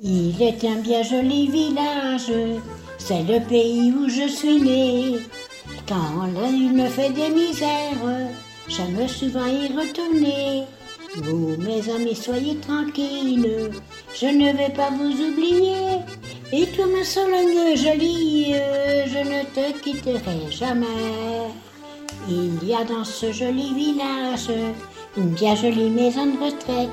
Il est un bien joli village, c'est le pays où je suis né. Quand la me fait des misères, j'aime souvent y retourner. Vous, mes amis, soyez tranquilles, je ne vais pas vous oublier. Et toi, ma Sologne jolie, je ne te quitterai jamais. Il y a dans ce joli village une bien jolie maison de retraite.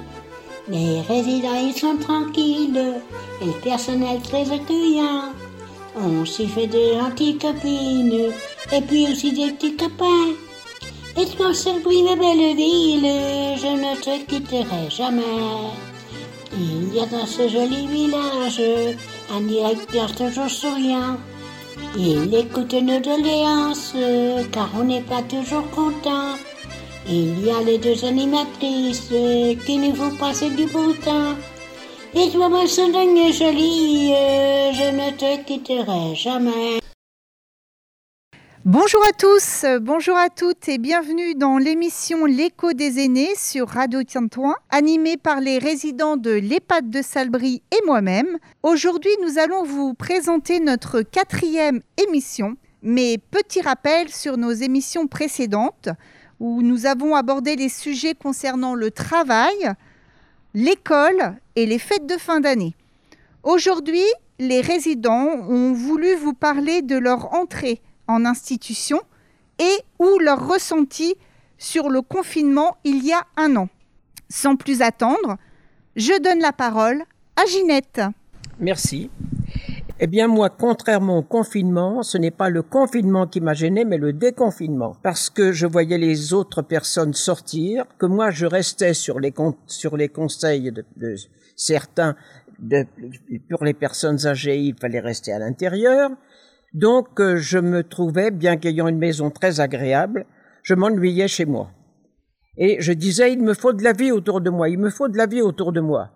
Les résidents, ils sont tranquilles et le personnel très accueillant. On s'y fait de gentilles copines et puis aussi des petits copains. Et ton bruit ma belle ville, je ne te quitterai jamais. Il y a dans ce joli village un directeur toujours souriant. Il écoute nos doléances, car on n'est pas toujours content. Il y a les deux animatrices qui nous font passer du bon temps. Et toi, ma Sologne jolie, je ne te quitterai jamais. Bonjour à tous, bonjour à toutes et bienvenue dans l'émission L'écho des aînés sur Radio Tintouin, animée par les résidents de l'EHPAD de Salbris et moi-même. Aujourd'hui, nous allons vous présenter notre quatrième émission, mais petit rappel sur nos émissions précédentes où nous avons abordé les sujets concernant le travail, l'école et les fêtes de fin d'année. Aujourd'hui, les résidents ont voulu vous parler de leur entrée en institution et ou leur ressenti sur le confinement il y a un an. Sans plus attendre, je donne la parole à Ginette. Merci. Eh bien moi, contrairement au confinement, ce n'est pas le confinement qui m'a gêné, mais le déconfinement. Parce que je voyais les autres personnes sortir, que moi je restais sur les, sur les conseils de, certains, pour les personnes âgées, il fallait rester à l'intérieur. Donc euh, je me trouvais, bien qu'ayant une maison très agréable, je m'ennuyais chez moi. Et je disais, il me faut de la vie autour de moi, il me faut de la vie autour de moi.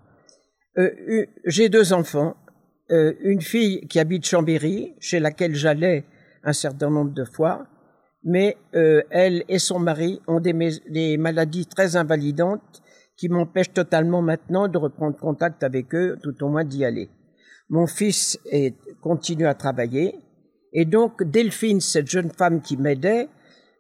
Euh, J'ai deux enfants, euh, une fille qui habite Chambéry, chez laquelle j'allais un certain nombre de fois, mais euh, elle et son mari ont des, maladies très invalidantes qui m'empêchent totalement maintenant de reprendre contact avec eux, tout au moins d'y aller. Mon fils est, continue à travailler, et donc Delphine, cette jeune femme qui m'aidait,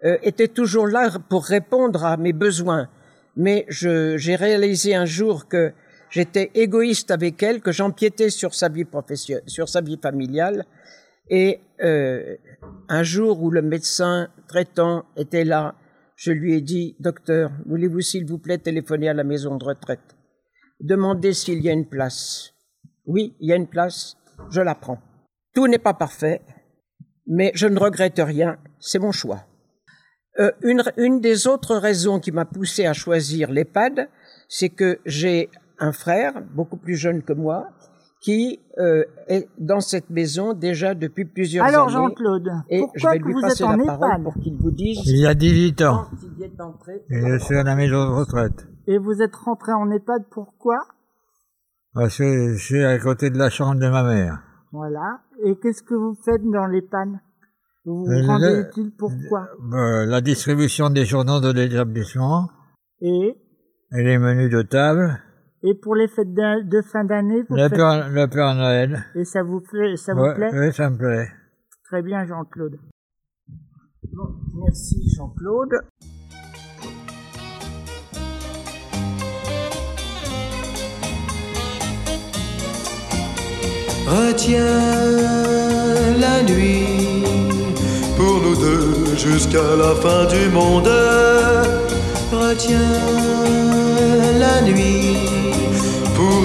euh, était toujours là pour répondre à mes besoins. Mais j'ai réalisé un jour que j'étais égoïste avec elle, que j'empiétais sur sa vie professionnelle, sur sa vie familiale. Et euh, un jour où le médecin traitant était là, je lui ai dit, docteur, voulez-vous s'il vous plaît téléphoner à la maison de retraite? Demandez s'il y a une place. Oui, il y a une place, je la prends. Tout n'est pas parfait, mais je ne regrette rien, c'est mon choix. Euh, une, une, des autres raisons qui m'a poussé à choisir l'EHPAD, c'est que j'ai un frère, beaucoup plus jeune que moi, qui euh, est dans cette maison déjà depuis plusieurs années. Alors Jean-Claude, et je vais lui passer la parole pour qu'il vous dise. Il y a 18 ans. Et je suis à la maison de retraite. Et vous êtes rentré en EHPAD pourquoi? Parce que je suis à côté de la chambre de ma mère. Voilà. Et qu'est-ce que vous faites dans l'EHPAD Vous vous rendez utile pourquoi? Euh, La distribution des journaux de l'établissement. Et? Et les menus de table. Et pour les fêtes de, de fin d'année le, faites... Père, le Père Noël. Et ça vous plaît ça vous ouais, plaît Oui, ça me plaît. Très bien, Jean-Claude. Bon, merci, Jean-Claude. Retiens la nuit pour nous deux jusqu'à la fin du monde. Retiens la nuit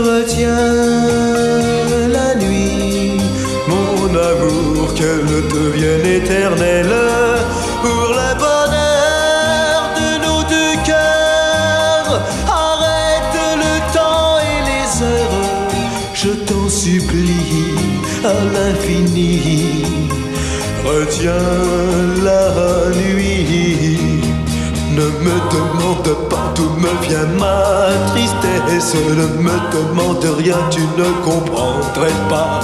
Retiens la nuit, mon amour, qu'elle devienne éternelle pour le bonheur de nos deux cœurs. Arrête le temps et les heures, je t'en supplie. supplie à l'infini. Retiens la nuit. Me demande pas d'où me vient ma tristesse. Ne me demande rien, tu ne comprendrais pas.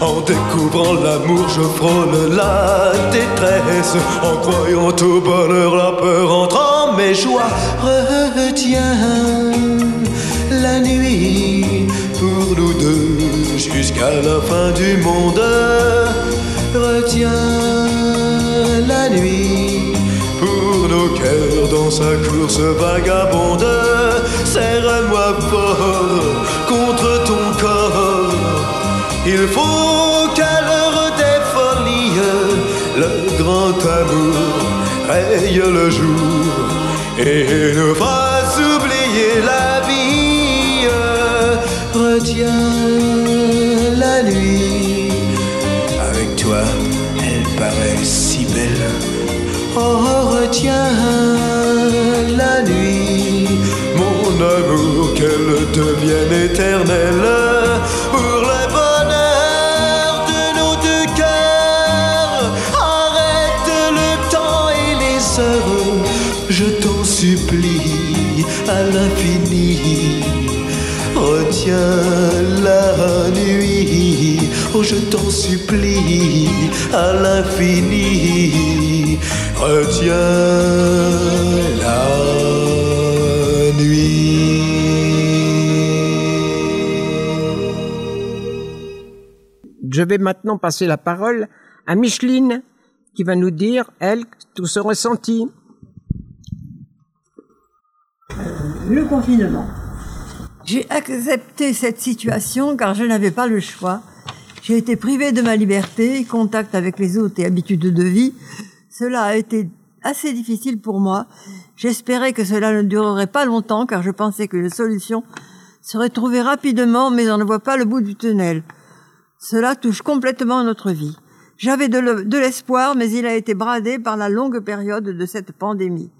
En découvrant l'amour, je frôle la détresse. En croyant au bonheur, la peur entre en mes joies. Retiens la nuit pour nous deux jusqu'à la fin du monde. Retiens la nuit dans sa course vagabonde. Serre-moi fort contre ton corps. Il faut qu'à l'heure des folies, le grand amour raye le jour et nous fasse oublier la vie. Retiens Retiens la nuit, mon amour, qu'elle devienne éternelle pour le bonheur de nos deux cœurs. Arrête le temps et les heures, je t'en supplie à l'infini. Retiens la nuit, oh je t'en supplie à l'infini. Retiens la nuit. Je vais maintenant passer la parole à Micheline qui va nous dire, elle, tout son ressenti. Le confinement. J'ai accepté cette situation car je n'avais pas le choix. J'ai été privée de ma liberté, contact avec les autres et habitudes de vie. Cela a été assez difficile pour moi. J'espérais que cela ne durerait pas longtemps car je pensais que la solution serait trouvée rapidement mais on ne voit pas le bout du tunnel. Cela touche complètement notre vie. J'avais de l'espoir mais il a été bradé par la longue période de cette pandémie.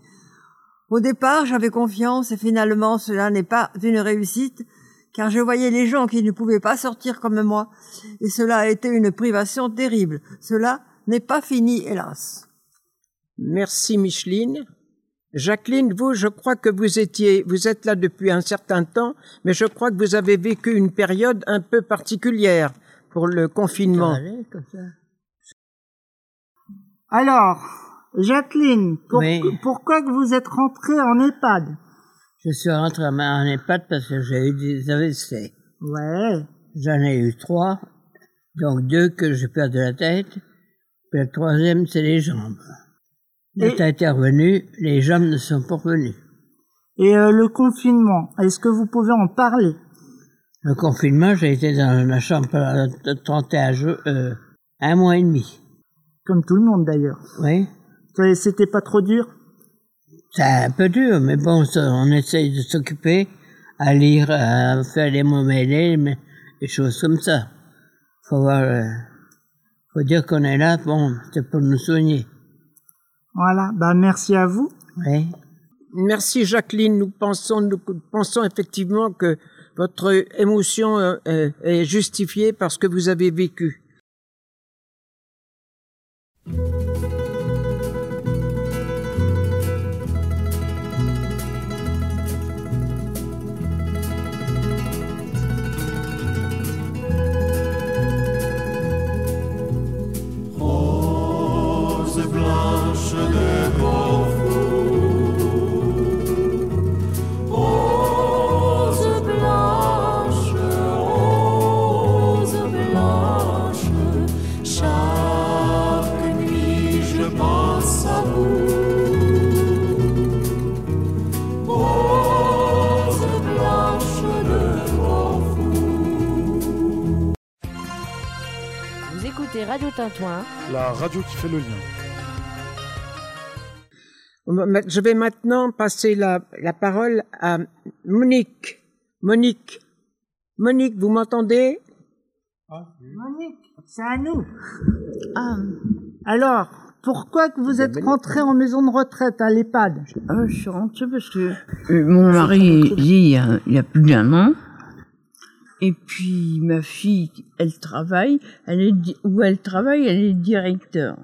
Au départ, j'avais confiance et finalement cela n'est pas une réussite car je voyais les gens qui ne pouvaient pas sortir comme moi et cela a été une privation terrible. Cela n'est pas fini, hélas. Merci Micheline. Jacqueline, vous, je crois que vous étiez, vous êtes là depuis un certain temps, mais je crois que vous avez vécu une période un peu particulière pour le confinement. Alors, Jacqueline, pour- Oui. pourquoi que vous êtes rentrée en EHPAD? Je suis rentré en en EHPAD parce que j'ai eu des AVC. Ouais. J'en ai eu trois, donc deux que j'ai perdu la tête, puis le troisième c'est les jambes. Est revenue, les jambes ne sont pas revenues. Et euh, le confinement, est-ce que vous pouvez en parler? Le confinement, j'ai été dans la chambre pendant 31 jours, euh, un mois et demi. Comme tout le monde d'ailleurs. Oui. C'était pas trop dur? C'est un peu dur, mais bon, on essaye de s'occuper, à lire, à faire les mots mêlés, mais des choses comme ça. Faut voir, euh, faut dire qu'on est là, bon, c'est pour nous soigner. Voilà, bah merci à vous. Merci Jacqueline. Nous pensons, nous pensons effectivement que votre émotion euh, euh, est justifiée par ce que vous avez vécu. Écoutez Radio Tintouin. La radio qui fait le lien. Je vais maintenant passer la, la parole à Monique. Monique. Monique, vous m'entendez? Monique, c'est à nous. Ah. Alors, pourquoi que vous êtes rentrée en maison de retraite à l'EHPAD? Euh, je suis rentrée parce que euh, mon mari, il y a, il y a plus d'un an, Et puis ma fille, elle travaille, elle est où elle travaille, elle est directeur.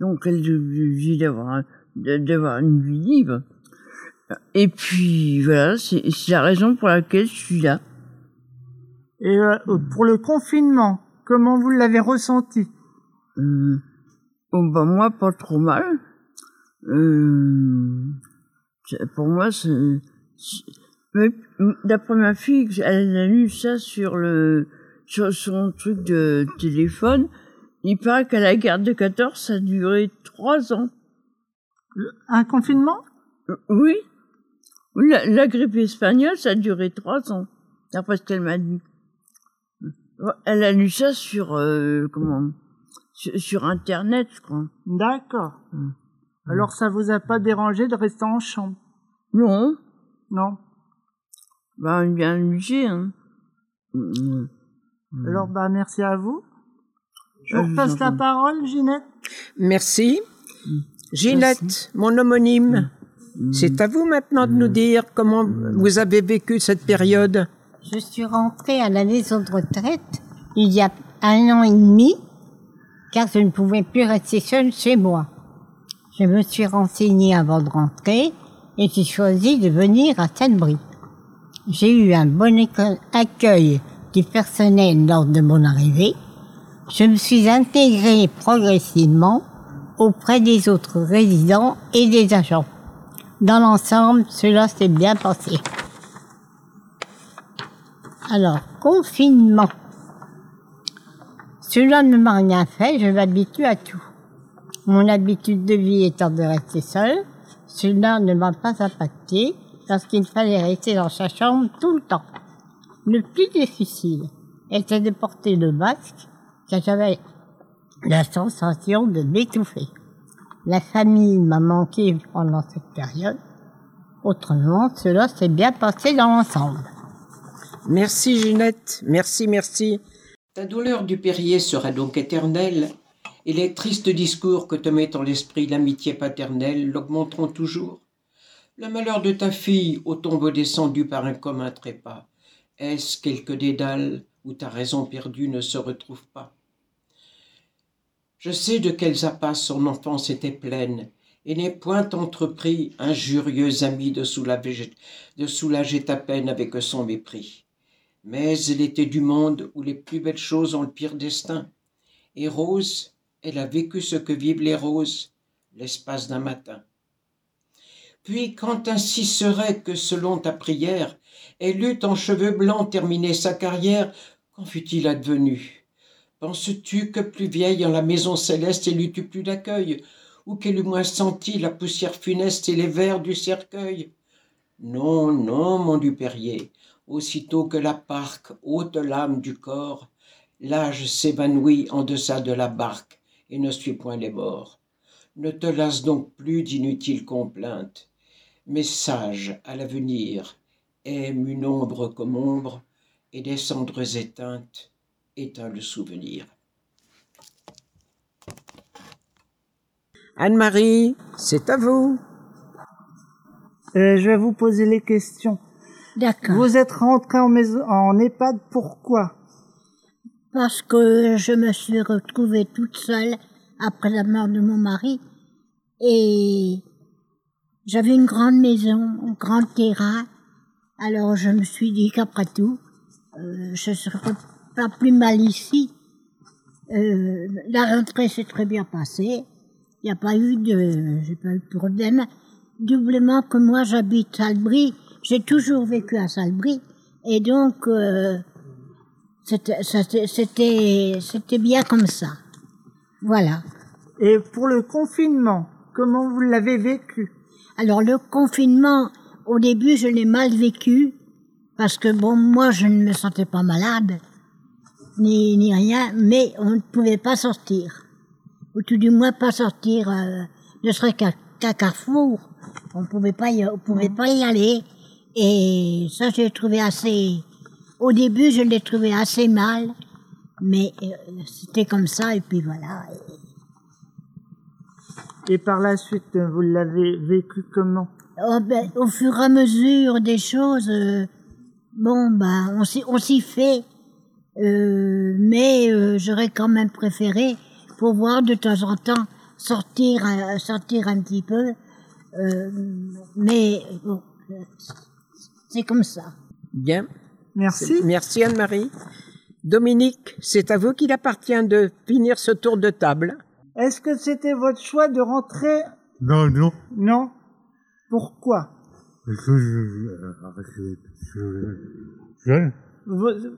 Donc elle est obligée d'avoir d'avoir une vie libre. Et puis voilà, c'est la raison pour laquelle je suis là. Et euh, pour le confinement, comment vous l'avez ressenti? Euh, oh, Moi, pas trop mal. Euh, pour moi, c'est... D'après ma fille, elle a lu ça sur le sur son truc de téléphone. Il paraît qu'à la guerre de 14, ça a duré trois ans. Un confinement? Oui. La, la, grippe espagnole, ça a duré trois ans, d'après ce qu'elle m'a dit. Elle a lu ça sur euh, comment? Sur, internet, je crois. D'accord. Mm. Alors ça vous a pas dérangé de rester en chambre? Non. Non. Bah bien obligé. Hein. Mm, mm. Alors bah merci à vous. Je vous passe la parole, Ginette. Merci. Ginette, mon homonyme. C'est à vous maintenant de nous dire comment vous avez vécu cette période. Je suis rentrée à la maison de retraite il y a un an et demi, car je ne pouvais plus rester seule chez moi. Je me suis renseignée avant de rentrer et j'ai choisi de venir à Sudbury. J'ai eu un bon accueil du personnel lors de mon arrivée. Je me suis intégrée progressivement auprès des autres résidents et des agents. Dans l'ensemble, cela s'est bien passé. Alors, confinement. Cela ne m'a rien fait, je m'habitue à tout. Mon habitude de vie étant de rester seule, cela ne m'a pas impacté parce qu'il fallait rester dans sa chambre tout le temps. Le plus difficile était de porter le masque car j'avais la sensation de m'étouffer. La famille m'a manqué pendant cette période. Autrement, cela s'est bien passé dans l'ensemble. Merci Ginette, merci, merci. Ta douleur du Périer sera donc éternelle, et les tristes discours que te met en l'esprit l'amitié paternelle l'augmenteront toujours. Le malheur de ta fille au tombeau descendu par un commun trépas, est-ce quelque dédale où ta raison perdue ne se retrouve pas? Je sais de quels appâts son enfance était pleine, et n'ai point entrepris, injurieux ami, de soulager, de soulager ta peine avec son mépris mais elle était du monde où les plus belles choses ont le pire destin. Et Rose, elle a vécu ce que vivent les roses, l'espace d'un matin. Puis, quand ainsi serait que, selon ta prière, elle eût en cheveux blancs terminé sa carrière, qu'en fût-il advenu? Penses-tu que plus vieille en la maison céleste elle eût eu plus d'accueil, ou qu'elle eût moins senti la poussière funeste et les vers du cercueil? Non, non, mon Dupérier, aussitôt que la parque ôte l'âme du corps, l'âge s'évanouit en deçà de la barque et ne suit point les morts. Ne te lasse donc plus d'inutiles complaintes, mais sage à l'avenir, aime une ombre comme ombre, et des cendres éteintes éteint le souvenir. Anne-Marie, c'est à vous. Euh, je vais vous poser les questions. D'accord. Vous êtes rentré en, maison, en EHPAD, pourquoi? Parce que je me suis retrouvée toute seule après la mort de mon mari. Et j'avais une grande maison, un grand terrain. Alors je me suis dit qu'après tout, euh, je serais pas plus mal ici. Euh, la rentrée s'est très bien passée. Il n'y a pas eu de, j'ai pas eu de problème. Doublement que moi j'habite à Albry j'ai toujours vécu à Salbris et donc euh, c'était c'était bien comme ça. Voilà. Et pour le confinement, comment vous l'avez vécu? Alors le confinement, au début, je l'ai mal vécu parce que bon, moi, je ne me sentais pas malade ni ni rien, mais on ne pouvait pas sortir, ou tout du moins pas sortir, euh, ne serait qu'à Carrefour, on pouvait pas on pouvait pas y aller. Et ça, j'ai trouvé assez. Au début, je l'ai trouvé assez mal, mais euh, c'était comme ça, et puis voilà. Par la suite, vous l'avez vécu comment? Oh ben, Au fur et à mesure des choses, euh, Bon, bah, on s'y, on s'y fait. Euh, mais euh, j'aurais quand même préféré pouvoir de temps en temps sortir, un- sortir un petit peu. Euh, mais bon, euh, c'est comme ça. Bien. Merci. Merci Anne-Marie. Dominique, c'est à vous qu'il appartient de finir ce tour de table. Est-ce que c'était votre choix de rentrer? Non, non. Non? Pourquoi? Parce que je, je, je, jeune. Vous-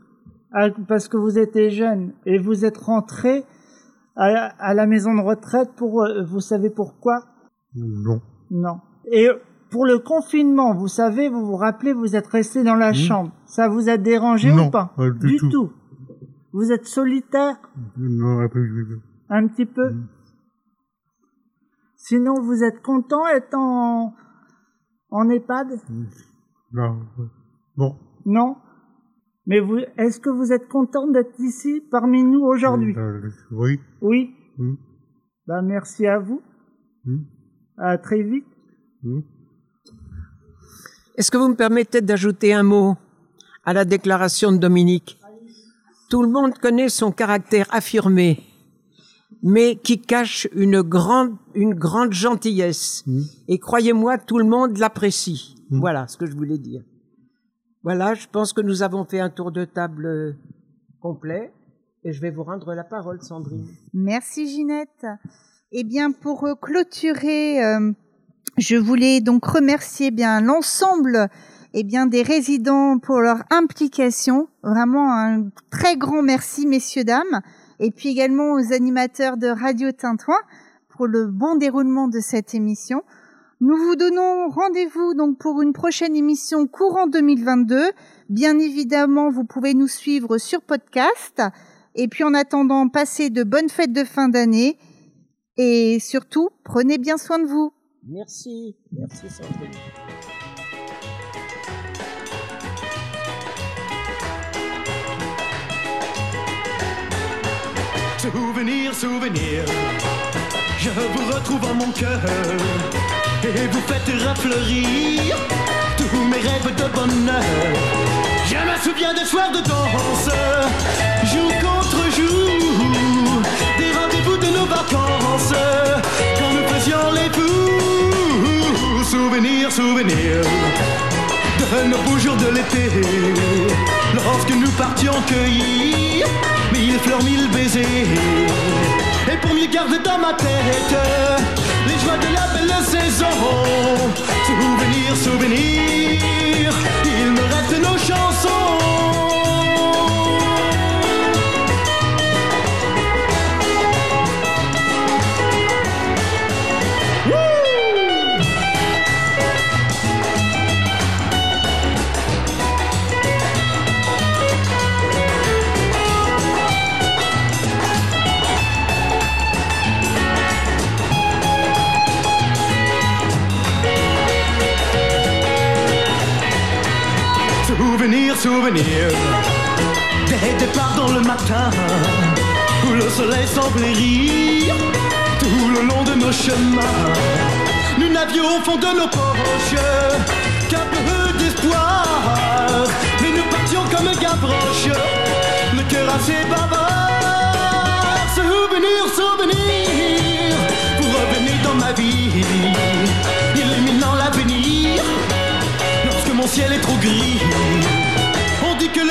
ah, Parce que vous étiez jeune et vous êtes rentré à, à la maison de retraite pour, euh, vous savez pourquoi? Non. Non. Et pour le confinement, vous savez, vous vous rappelez, vous êtes resté dans la chambre. Ça vous a dérangé Non, ou pas? pas du tout. Vous êtes solitaire? Non, un peu, je- un petit peu Sinon, vous êtes content d'être en, en EHPAD? Non. Bon. Non? Mais vous, est-ce que vous êtes content d'être ici parmi nous aujourd'hui? Euh, Oui. Oui? Mm. Ben, merci à vous. Mm. À très vite. Mm. Est-ce que vous me permettez d'ajouter un mot à la déclaration de Dominique? Tout le monde connaît son caractère affirmé, mais qui cache une grande, une grande gentillesse. Et croyez-moi, tout le monde l'apprécie. Voilà ce que je voulais dire. Voilà, je pense que nous avons fait un tour de table euh, complet. Et je vais vous rendre la parole, Sandrine. Merci Ginette. Eh bien, pour euh, clôturer, euh, je voulais donc remercier bien l'ensemble eh bien des résidents pour leur implication. Vraiment un très grand merci, messieurs dames, et puis également aux animateurs de Radio Tintouin pour le bon déroulement de cette émission. Nous vous donnons rendez-vous donc pour une prochaine émission courant 2022. Bien évidemment, vous pouvez nous suivre sur podcast. Et puis en attendant, passez de bonnes fêtes de fin d'année. Et surtout, prenez bien soin de vous. Merci. Merci, Sandrine. Souvenir, souvenir, je vous retrouve en mon cœur et vous faites refleurir tous mes rêves de bonheur. Je me souviens des soirs de danse, jour contre jour, des rendez-vous de nos vacances quand nous faisions les fous. Souvenir, souvenir de nos beaux jours de l'été, lorsque nous partions cueillir mille fleurs, mille baisers. Et pour mieux garder dans ma tête les joies de la belle saison, souvenir, souvenir, il me reste nos chansons. Souvenir, souvenir Des départs dans le matin Où le soleil semblait rire. Tout le long de nos chemins Nous n'avions au fond de nos poches Qu'un peu d'espoir. Mais nous partions comme Gavroche Le cœur assez bavard. Souvenir, souvenir Vous revenez dans ma vie. Illuminant l'avenir lorsque mon ciel est trop gris.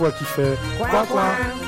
Lien, qui fait du bien.